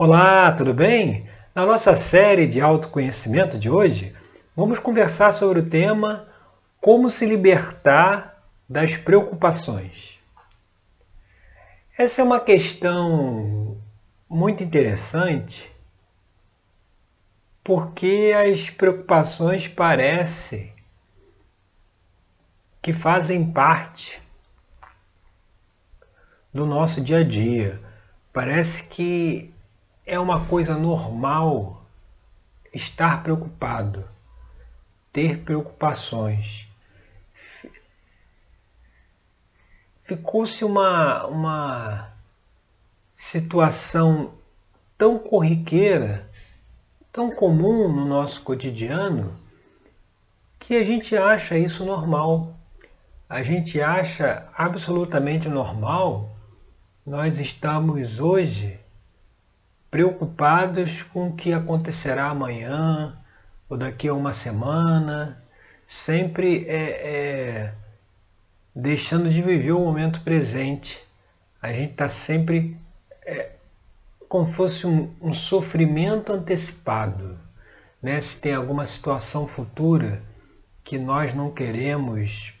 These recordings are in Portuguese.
Olá, tudo bem? Na nossa série de autoconhecimento de hoje, vamos conversar sobre o tema Como se libertar das preocupações. Essa é uma questão muito interessante porque as preocupações parecem que fazem parte do nosso dia a dia. Parece que é uma coisa normal estar preocupado, ter preocupações. Ficou-se uma, uma situação tão corriqueira, tão comum no nosso cotidiano, que a gente acha isso normal. A gente acha absolutamente normal nós estamos hoje preocupados com o que acontecerá amanhã ou daqui a uma semana, sempre é, é, deixando de viver o momento presente. A gente está sempre é, como fosse um, um sofrimento antecipado. Né? Se tem alguma situação futura que nós não queremos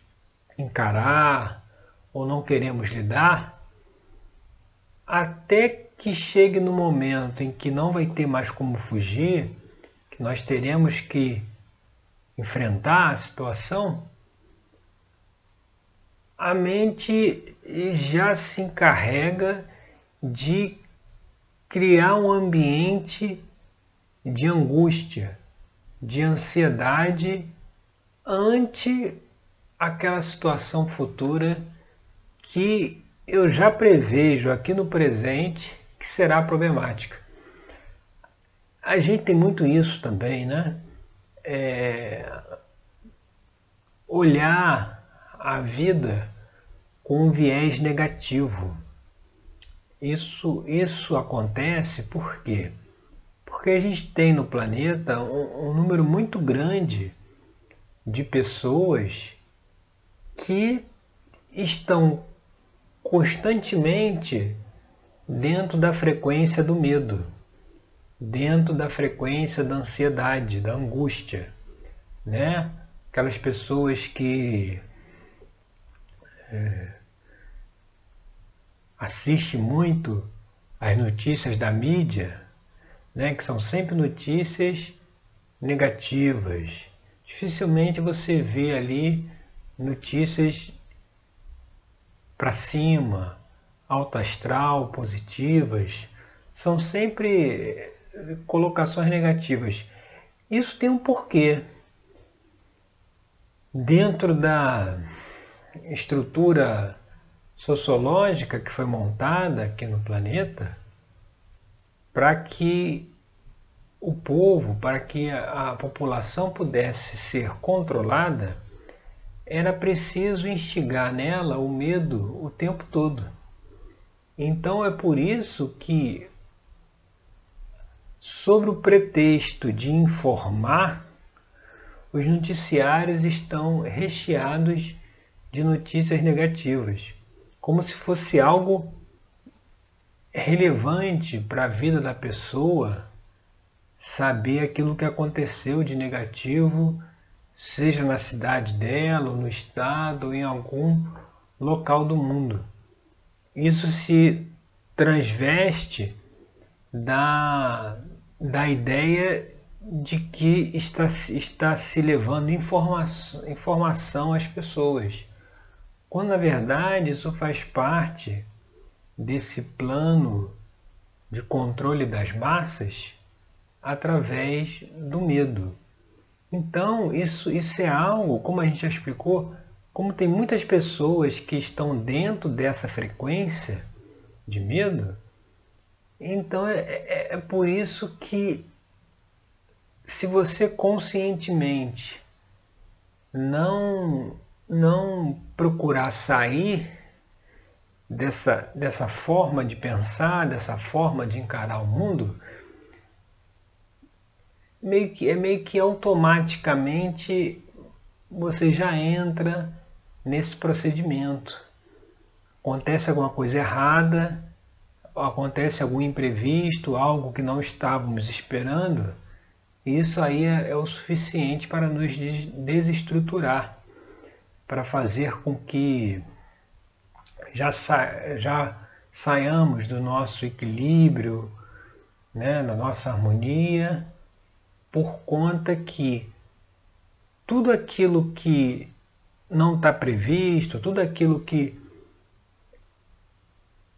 encarar ou não queremos lidar, até que chegue no momento em que não vai ter mais como fugir, que nós teremos que enfrentar a situação, a mente já se encarrega de criar um ambiente de angústia, de ansiedade ante aquela situação futura que eu já prevejo aqui no presente que será problemática. A gente tem muito isso também, né? É... Olhar a vida com um viés negativo. Isso, isso acontece por quê? Porque a gente tem no planeta um, um número muito grande de pessoas que estão constantemente dentro da frequência do medo, dentro da frequência da ansiedade, da angústia, né? Aquelas pessoas que é, assistem muito as notícias da mídia, né? Que são sempre notícias negativas. Dificilmente você vê ali notícias para cima, alto astral, positivas, são sempre colocações negativas. Isso tem um porquê. Dentro da estrutura sociológica que foi montada aqui no planeta, para que o povo, para que a, população pudesse ser controlada, era preciso instigar nela o medo o tempo todo. Então é por isso que, sobre o pretexto de informar, os noticiários estão recheados de notícias negativas, como se fosse algo relevante para a vida da pessoa saber aquilo que aconteceu de negativo seja na cidade dela, no estado, ou em algum local do mundo. Isso se transveste da, da ideia de que está, está se levando informação, informação às pessoas. Quando na verdade isso faz parte desse plano de controle das massas através do medo. Então, isso, isso é algo, como a gente já explicou, como tem muitas pessoas que estão dentro dessa frequência de medo, então é, é, é por isso que se você conscientemente não não procurar sair dessa, dessa forma de pensar, dessa forma de encarar o mundo, meio que, é meio que automaticamente você já entra nesse procedimento. Acontece alguma coisa errada, acontece algum imprevisto, algo que não estávamos esperando, isso aí é, é o suficiente para nos desestruturar, para fazer com que já, sa já saiamos do nosso equilíbrio, né, da nossa harmonia, por conta que tudo aquilo que não está previsto, tudo aquilo que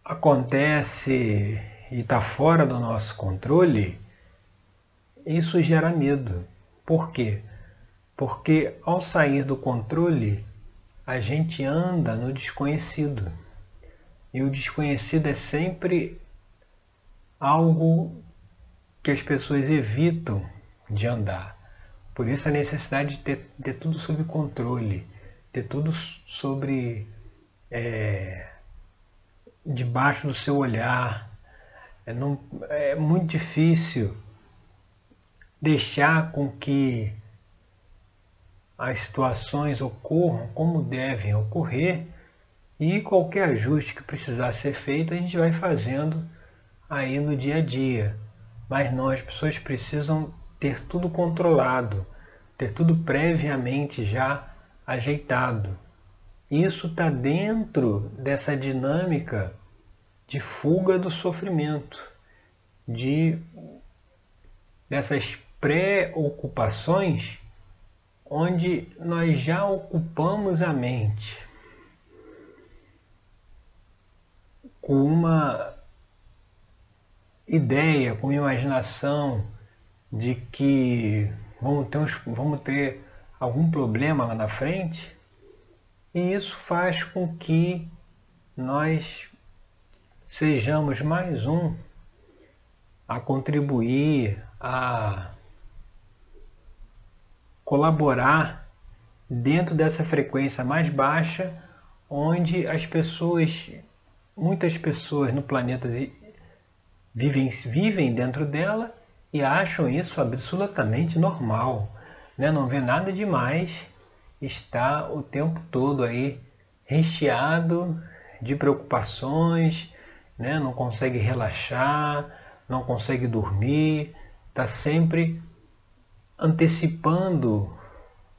acontece e está fora do nosso controle, isso gera medo. Por quê? Porque ao sair do controle, a gente anda no desconhecido. E o desconhecido é sempre algo que as pessoas evitam de andar. Por isso a necessidade de ter, ter tudo sob controle, ter tudo sobre é, debaixo do seu olhar. É, não, é muito difícil deixar com que as situações ocorram como devem ocorrer e qualquer ajuste que precisar ser feito a gente vai fazendo aí no dia a dia. Mas não, as pessoas precisam ter tudo controlado, ter tudo previamente já ajeitado. Isso está dentro dessa dinâmica de fuga do sofrimento, de dessas preocupações onde nós já ocupamos a mente com uma ideia, com imaginação de que vamos ter, uns, vamos ter algum problema lá na frente, e isso faz com que nós sejamos mais um a contribuir, a colaborar dentro dessa frequência mais baixa, onde as pessoas, muitas pessoas no planeta vivem, vivem dentro dela e acham isso absolutamente normal. Né? Não vê nada demais está o tempo todo aí recheado de preocupações, né? não consegue relaxar, não consegue dormir, está sempre antecipando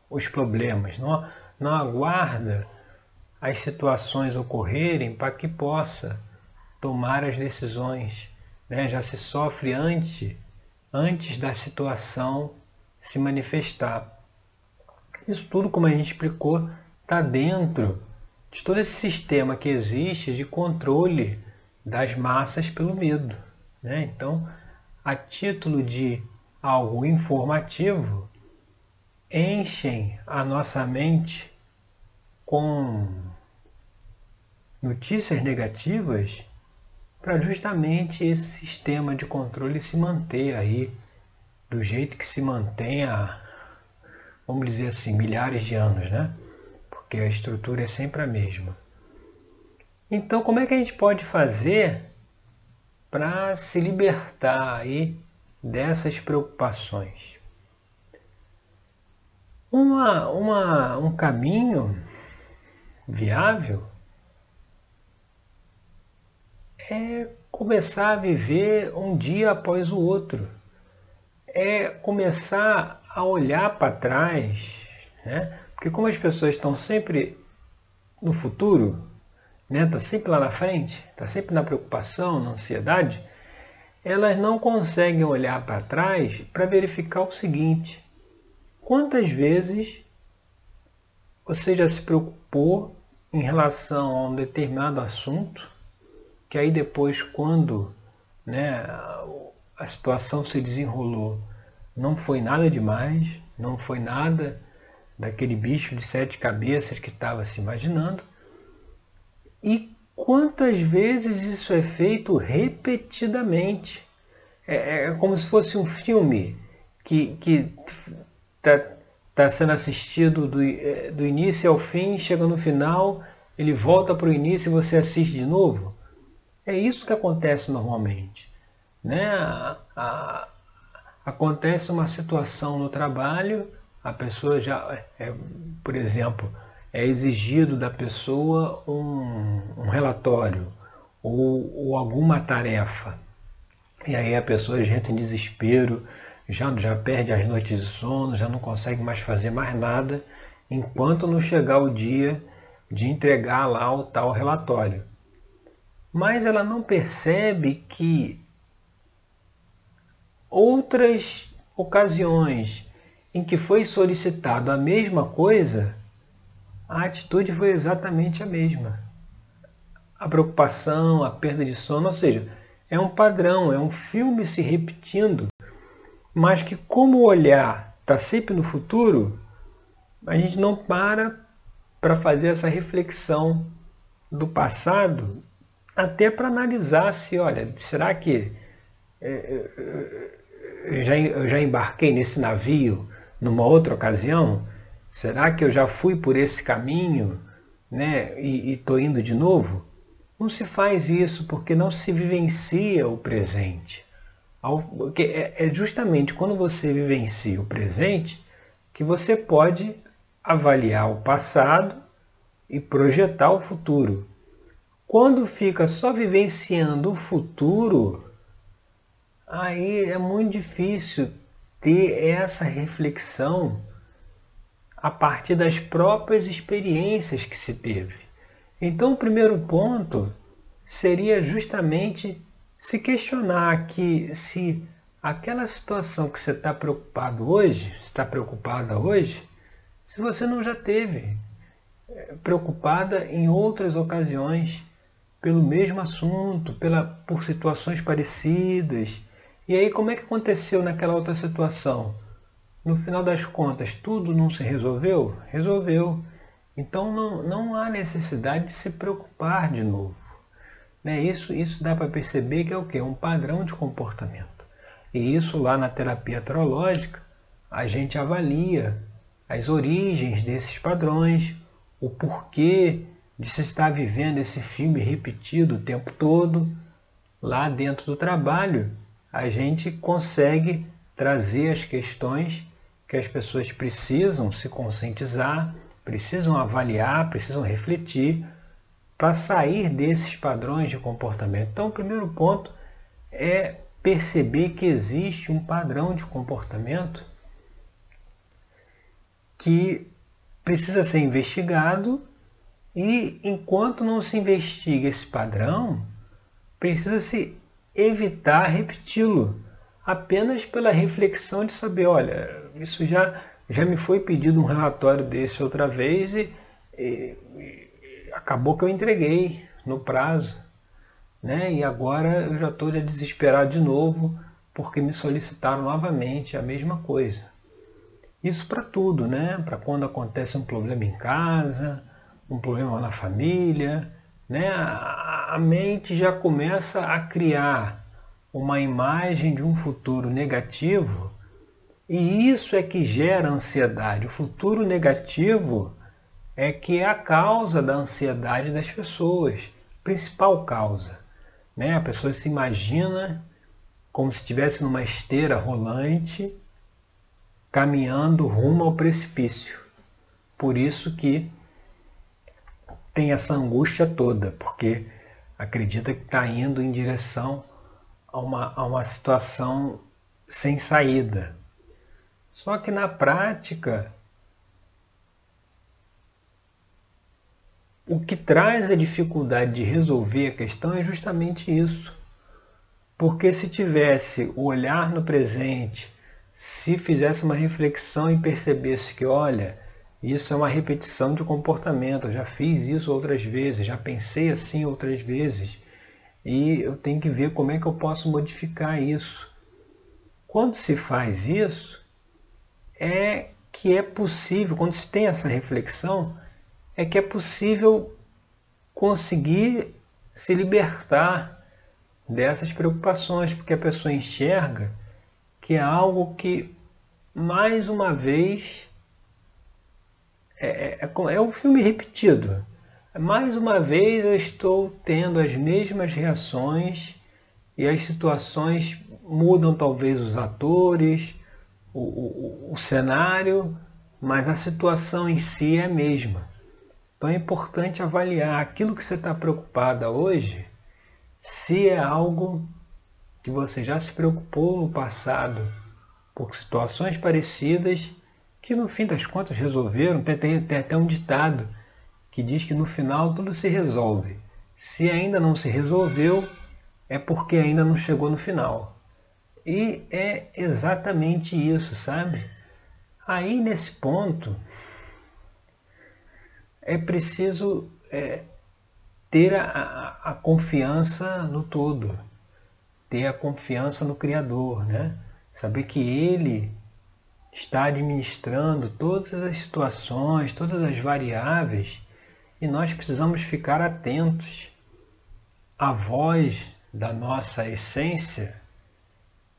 os problemas, não, não aguarda as situações ocorrerem para que possa tomar as decisões. Né? Já se sofre antes, antes da situação se manifestar. Isso tudo, como a gente explicou, está dentro de todo esse sistema que existe de controle das massas pelo medo. Né? Então, a título de algo informativo, enchem a nossa mente com notícias negativas para justamente esse sistema de controle se manter aí do jeito que se mantém há, vamos dizer assim, milhares de anos, né? Porque a estrutura é sempre a mesma. Então, como é que a gente pode fazer para se libertar aí dessas preocupações. Uma, uma, um caminho viável é começar a viver um dia após o outro. É começar a olhar para trás, né? porque como as pessoas estão sempre no futuro, né? Tá sempre lá na frente, está sempre na preocupação, na ansiedade, elas não conseguem olhar para trás para verificar o seguinte: quantas vezes você já se preocupou em relação a um determinado assunto, que aí depois, quando né, a situação se desenrolou, não foi nada demais, não foi nada daquele bicho de sete cabeças que estava se imaginando, e quantas vezes isso é feito repetidamente. É, é como se fosse um filme que está tá sendo assistido do, é, do início ao fim, chega no final, ele volta para o início e você assiste de novo. É isso que acontece normalmente. Né? A, a, acontece uma situação no trabalho, a pessoa já, é, por exemplo, é exigido da pessoa um, um relatório, ou, ou alguma tarefa. E aí a pessoa entra em desespero, já, já perde as noites de sono, já não consegue mais fazer mais nada, enquanto não chegar o dia de entregar lá o tal relatório. Mas ela não percebe que outras ocasiões em que foi solicitado a mesma coisa, a atitude foi exatamente a mesma. A preocupação, a perda de sono, ou seja, é um padrão, é um filme se repetindo, mas que como o olhar está sempre no futuro, a gente não para para fazer essa reflexão do passado, até para analisar se, olha, será que é, é, eu já, eu já embarquei nesse navio numa outra ocasião? Será que eu já fui por esse caminho né, e estou indo de novo? Não se faz isso porque não se vivencia o presente. É, é justamente quando você vivencia o presente que você pode avaliar o passado e projetar o futuro. Quando fica só vivenciando o futuro, aí é muito difícil ter essa reflexão a partir das próprias experiências que se teve. Então, o primeiro ponto seria justamente se questionar que se aquela situação que você está preocupado hoje, está preocupada hoje, se você não já teve eh, preocupada em outras ocasiões pelo mesmo assunto, pela, por situações parecidas. E aí como é que aconteceu naquela outra situação? No final das contas, tudo não se resolveu? Resolveu. Então não, não há necessidade de se preocupar de novo. Né? Isso, isso dá para perceber que é o quê? Um padrão de comportamento. E isso lá na terapia teológica, a gente avalia as origens desses padrões, o porquê de se estar vivendo esse filme repetido o tempo todo. Lá dentro do trabalho, a gente consegue trazer as questões que as pessoas precisam se conscientizar precisam avaliar, precisam refletir para sair desses padrões de comportamento. Então, o primeiro ponto é perceber que existe um padrão de comportamento que precisa ser investigado e enquanto não se investiga esse padrão, precisa se evitar repeti-lo, apenas pela reflexão de saber, olha, isso já já me foi pedido um relatório desse outra vez e, e, e acabou que eu entreguei no prazo. Né? E agora eu já estou desesperado de novo porque me solicitaram novamente a mesma coisa. Isso para tudo, né? Para quando acontece um problema em casa, um problema na família, né? A mente já começa a criar uma imagem de um futuro negativo e isso é que gera ansiedade. O futuro negativo é que é a causa da ansiedade das pessoas, principal causa. Né? A pessoa se imagina como se estivesse numa esteira rolante, caminhando rumo ao precipício. Por isso que tem essa angústia toda, porque acredita que está indo em direção a uma, a uma situação sem saída. Só que na prática, o que traz a dificuldade de resolver a questão é justamente isso. Porque se tivesse o olhar no presente, se fizesse uma reflexão e percebesse que, olha, isso é uma repetição de comportamento, eu já fiz isso outras vezes, já pensei assim outras vezes, e eu tenho que ver como é que eu posso modificar isso. Quando se faz isso, é que é possível, quando se tem essa reflexão, é que é possível conseguir se libertar dessas preocupações, porque a pessoa enxerga que é algo que, mais uma vez, é, é, é, é um filme repetido. Mais uma vez eu estou tendo as mesmas reações e as situações mudam talvez os atores, o, o, o cenário, mas a situação em si é a mesma. Então é importante avaliar aquilo que você está preocupada hoje, se é algo que você já se preocupou no passado por situações parecidas que no fim das contas resolveram. Tem, tem, tem até um ditado que diz que no final tudo se resolve. Se ainda não se resolveu, é porque ainda não chegou no final. E é exatamente isso, sabe? Aí nesse ponto é preciso é, ter a, a, confiança no todo, ter a confiança no Criador, né? Saber que Ele está administrando todas as situações, todas as variáveis, e nós precisamos ficar atentos à voz da nossa essência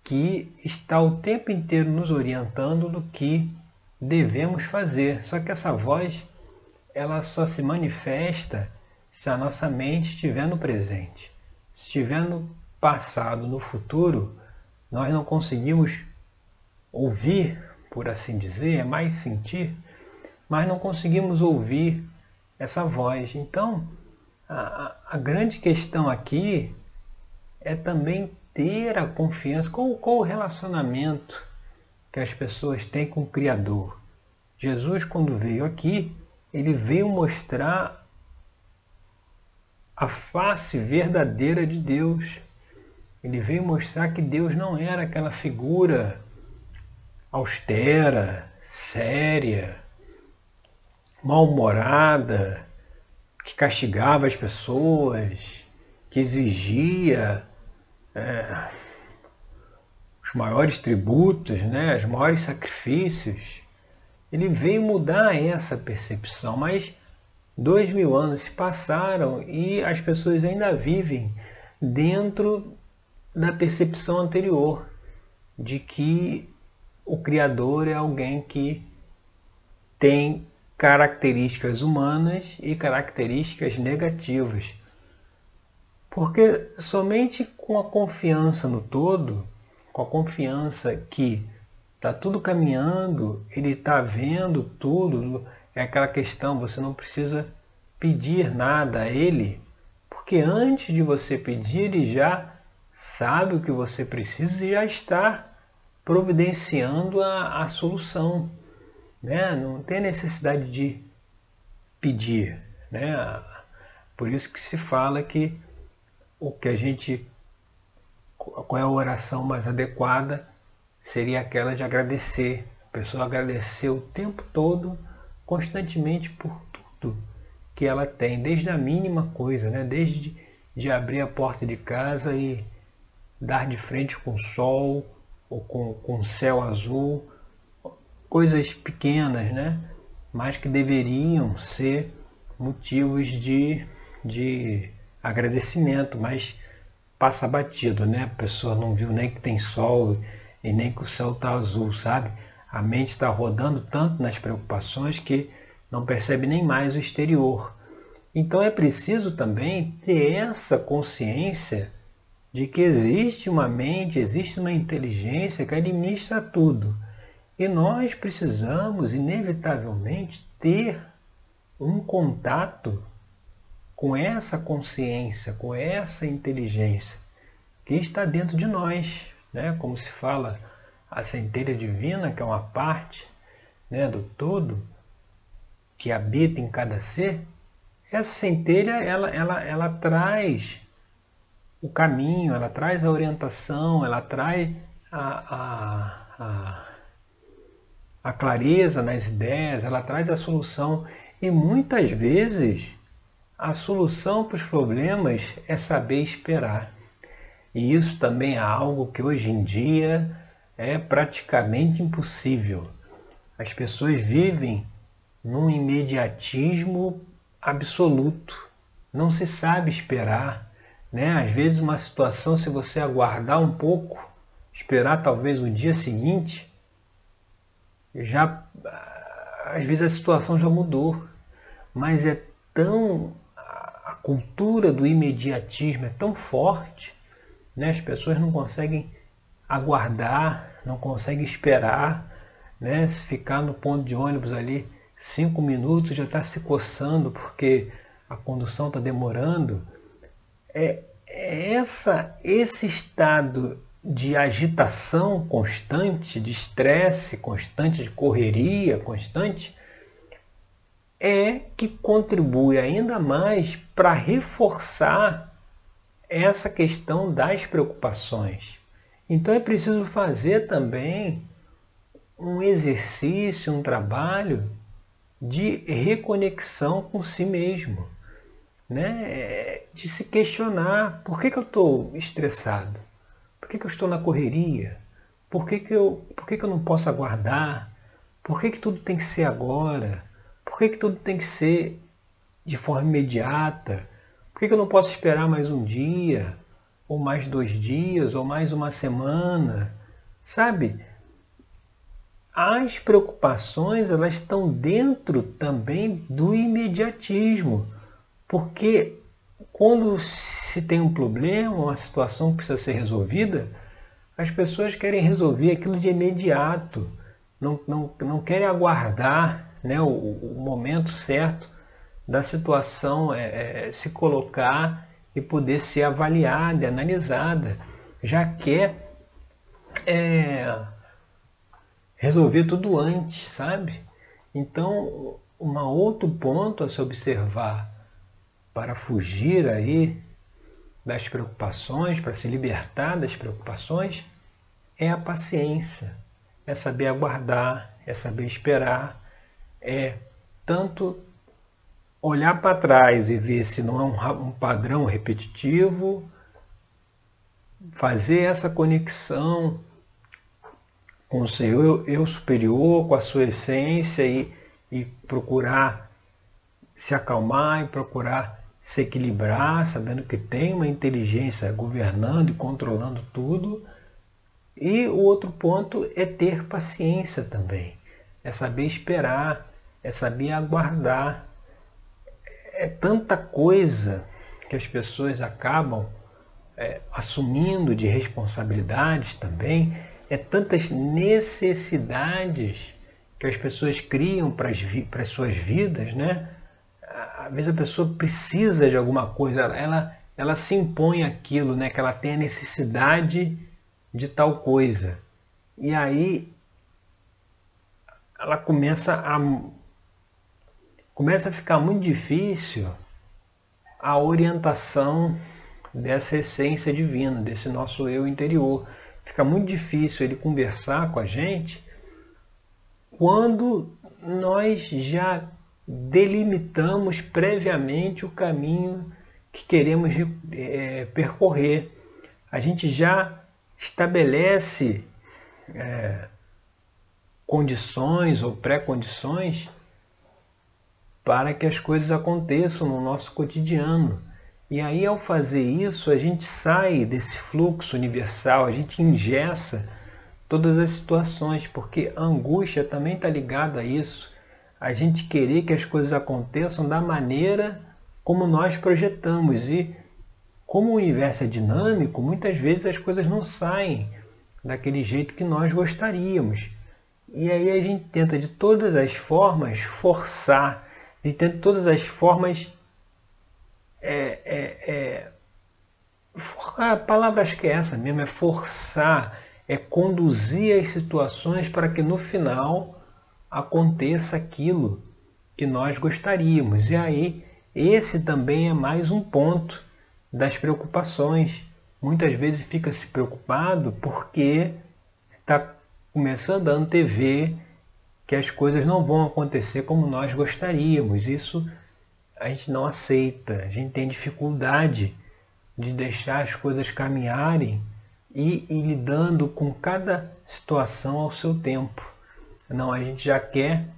que está o tempo inteiro nos orientando do que devemos fazer. Só que essa voz ela só se manifesta se a nossa mente estiver no presente. Se estiver no passado, no futuro, nós não conseguimos ouvir, por assim dizer, é mais sentir, mas não conseguimos ouvir essa voz. Então, a, a grande questão aqui é também ter a confiança, qual, qual o relacionamento que as pessoas têm com o Criador. Jesus, quando veio aqui, ele veio mostrar a face verdadeira de Deus. Ele veio mostrar que Deus não era aquela figura austera, séria, mal-humorada, que castigava as pessoas, que exigia é, os maiores tributos, né, os maiores sacrifícios. Ele veio mudar essa percepção, mas dois mil anos se passaram e as pessoas ainda vivem dentro da percepção anterior de que o Criador é alguém que tem características humanas e características negativas. Porque somente com a confiança no todo, com a confiança que está tudo caminhando, ele está vendo tudo, é aquela questão, você não precisa pedir nada a ele, porque antes de você pedir, ele já sabe o que você precisa e já está providenciando a, a solução. Né? Não tem necessidade de pedir. Né? Por isso que se fala que o que a gente, qual é a oração mais adequada, seria aquela de agradecer. A pessoa agradecer o tempo todo, constantemente por tudo que ela tem, desde a mínima coisa, né? desde de abrir a porta de casa e dar de frente com o sol ou com, com céu azul, coisas pequenas, né? mas que deveriam ser motivos de, de agradecimento, mas passa batido, né? A pessoa não viu nem que tem sol e nem que o céu está azul, sabe? A mente está rodando tanto nas preocupações que não percebe nem mais o exterior. Então é preciso também ter essa consciência de que existe uma mente, existe uma inteligência que administra tudo. E nós precisamos, inevitavelmente, ter um contato com essa consciência, com essa inteligência que está dentro de nós, né? como se fala a centelha divina, que é uma parte né, do todo que habita em cada ser, essa centelha ela, ela, ela traz o caminho, ela traz a orientação, ela traz a, a, a, a clareza nas ideias, ela traz a solução. E muitas vezes a solução para os problemas é saber esperar. E isso também é algo que hoje em dia é praticamente impossível. As pessoas vivem num imediatismo absoluto. Não se sabe esperar. Né? Às vezes uma situação, se você aguardar um pouco, esperar talvez o dia seguinte, já às vezes a situação já mudou. Mas é tão cultura do imediatismo é tão forte, né? as pessoas não conseguem aguardar, não conseguem esperar, né? se ficar no ponto de ônibus ali cinco minutos já está se coçando porque a condução está demorando. É, essa, esse estado de agitação constante, de estresse constante, de correria constante, é que contribui ainda mais para reforçar essa questão das preocupações. Então é preciso fazer também um exercício, um trabalho de reconexão com si mesmo, né? de se questionar por que, que eu estou estressado, por que, que eu estou na correria, por que, que, eu, por que, que eu não posso aguardar, por que, que tudo tem que ser agora, por que, que tudo tem que ser de forma imediata, por que, que eu não posso esperar mais um dia, ou mais dois dias, ou mais uma semana, sabe? as preocupações elas estão dentro também do imediatismo, porque quando se tem um problema, uma situação que precisa ser resolvida, as pessoas querem resolver aquilo de imediato, não, não, não querem aguardar né, o, o momento certo da situação é, é, se colocar e poder ser avaliada, analisada. Já quer é, resolver tudo antes, sabe? Então, um outro ponto a se observar para fugir aí das preocupações, para se libertar das preocupações, é a paciência, é saber aguardar, é saber esperar, é tanto olhar para trás e ver se não é um, padrão repetitivo, fazer essa conexão com o seu eu, eu superior, com a sua essência e, e procurar se acalmar e procurar se equilibrar, sabendo que tem uma inteligência governando e controlando tudo. E o outro ponto é ter paciência também, é saber esperar, é saber aguardar. É tanta coisa que as pessoas acabam é, assumindo de responsabilidades também é tantas necessidades que as pessoas criam para as, para as suas vidas, né? Às vezes a pessoa precisa de alguma coisa, ela, ela se impõe aquilo, né? Que ela tem a necessidade de tal coisa. E aí ela começa a começa a ficar muito difícil a orientação dessa essência divina, desse nosso eu interior fica muito difícil ele conversar com a gente quando nós já delimitamos previamente o caminho que queremos é, percorrer. A gente já estabelece é, condições ou pré-condições para que as coisas aconteçam no nosso cotidiano. E aí, ao fazer isso, a gente sai desse fluxo universal, a gente ingessa todas as situações, porque a angústia também está ligada a isso. A gente querer que as coisas aconteçam da maneira como nós projetamos. E como o universo é dinâmico, muitas vezes as coisas não saem daquele jeito que nós gostaríamos. E aí a gente tenta de todas as formas forçar, tenta de todas as formas é, é, é acho que é essa mesmo, é forçar, é conduzir as situações para que no final aconteça aquilo que nós gostaríamos. E aí, esse também é mais um ponto das preocupações. Muitas vezes fica se preocupado porque está começando a antever que as coisas não vão acontecer como nós gostaríamos. Isso a gente não aceita, a gente tem dificuldade de deixar as coisas caminharem e ir lidando com cada situação ao seu tempo. Não, a gente já quer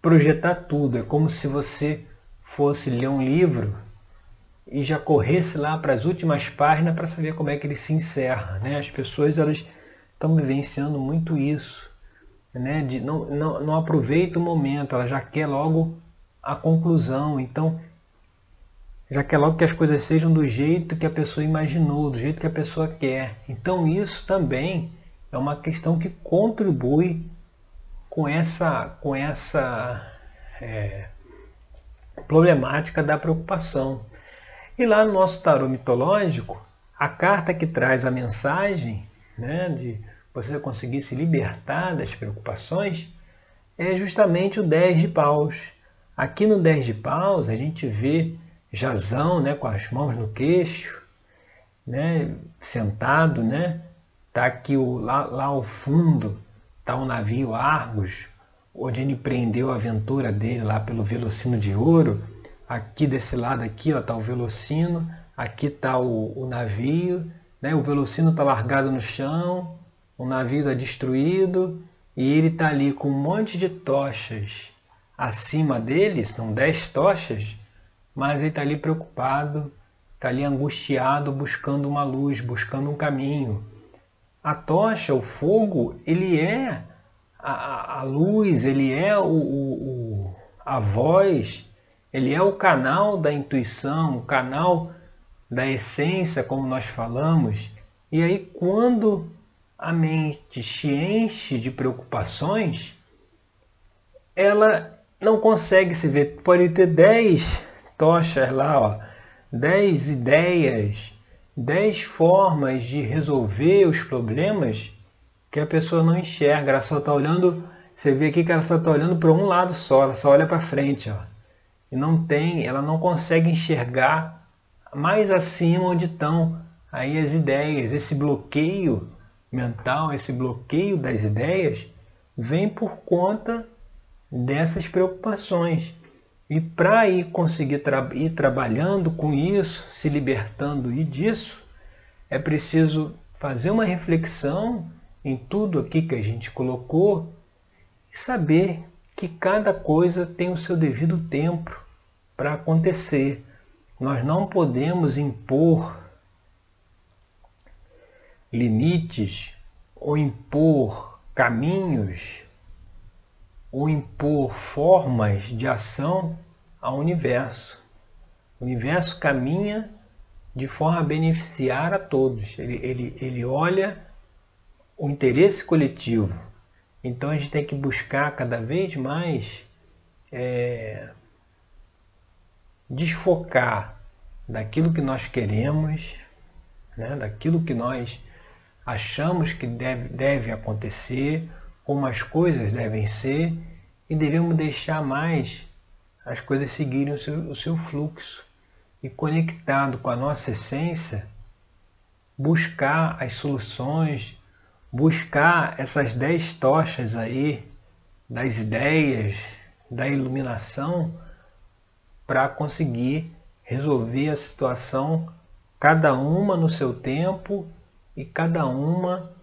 projetar tudo. É como se você fosse ler um livro e já corresse lá para as últimas páginas para saber como é que ele se encerra. Né? As pessoas elas estão vivenciando muito isso. Né? De, não, não, não aproveita o momento, ela já quer logo a conclusão. Então, já quer logo que as coisas sejam do jeito que a pessoa imaginou, do jeito que a pessoa quer. Então, isso também é uma questão que contribui com essa, com essa é, problemática da preocupação. E lá no nosso tarô mitológico, a carta que traz a mensagem né, de você conseguir se libertar das preocupações é justamente o 10 de paus. Aqui no 10 de paus a gente vê Jazão né, com as mãos no queixo, né, sentado, né? Tá aqui o, lá, lá ao fundo, tá o navio Argos, onde ele prendeu a aventura dele lá pelo Velocino de Ouro. Aqui desse lado aqui, ó, tá o Velocino, aqui tá o, o navio, né? O Velocino tá largado no chão, o navio está destruído e ele tá ali com um monte de tochas acima dele, são 10 tochas, mas ele está ali preocupado, está ali angustiado, buscando uma luz, buscando um caminho. A tocha, o fogo, ele é a, a luz, ele é o, o, a voz, ele é o canal da intuição, o canal da essência, como nós falamos. E aí, quando a mente se enche de preocupações, ela não consegue se ver. Pode ter 10 tochas lá, ó, 10 ideias, 10 formas de resolver os problemas que a pessoa não enxerga. Ela só está olhando, você vê aqui que ela só está olhando para um lado só, ela só olha para frente. Ó. E não tem, ela não consegue enxergar mais acima onde estão aí as ideias. Esse bloqueio mental, esse bloqueio das ideias, vem por conta dessas preocupações. E para ir conseguir tra ir trabalhando com isso, se libertando e disso, é preciso fazer uma reflexão em tudo aqui que a gente colocou e saber que cada coisa tem o seu devido tempo para acontecer. Nós não podemos impor limites ou impor caminhos ou impor formas de ação ao universo. O universo caminha de forma a beneficiar a todos. Ele, ele, ele olha o interesse coletivo. Então a gente tem que buscar cada vez mais é, desfocar daquilo que nós queremos, né, daquilo que nós achamos que deve, deve acontecer, como as coisas devem ser e devemos deixar mais as coisas seguirem o seu, o seu fluxo. E conectado com a nossa essência, buscar as soluções, buscar essas dez tochas aí das ideias, da iluminação, para conseguir resolver a situação, cada uma no seu tempo e cada uma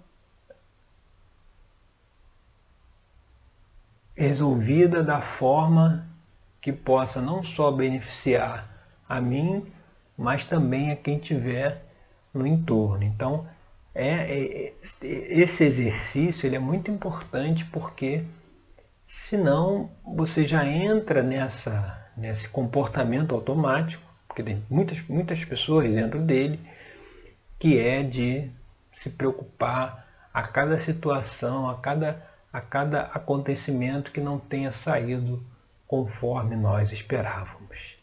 resolvida da forma que possa não só beneficiar a mim, mas também a quem tiver no entorno. Então, é, é, esse exercício ele é muito importante porque senão você já entra nessa, nesse comportamento automático, porque tem muitas, muitas pessoas dentro dele, que é de se preocupar a cada situação, a cada a cada acontecimento que não tenha saído conforme nós esperávamos.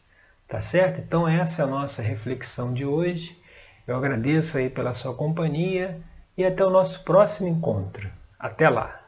Tá certo? Então essa é a nossa reflexão de hoje. Eu agradeço aí pela sua companhia e até o nosso próximo encontro. Até lá!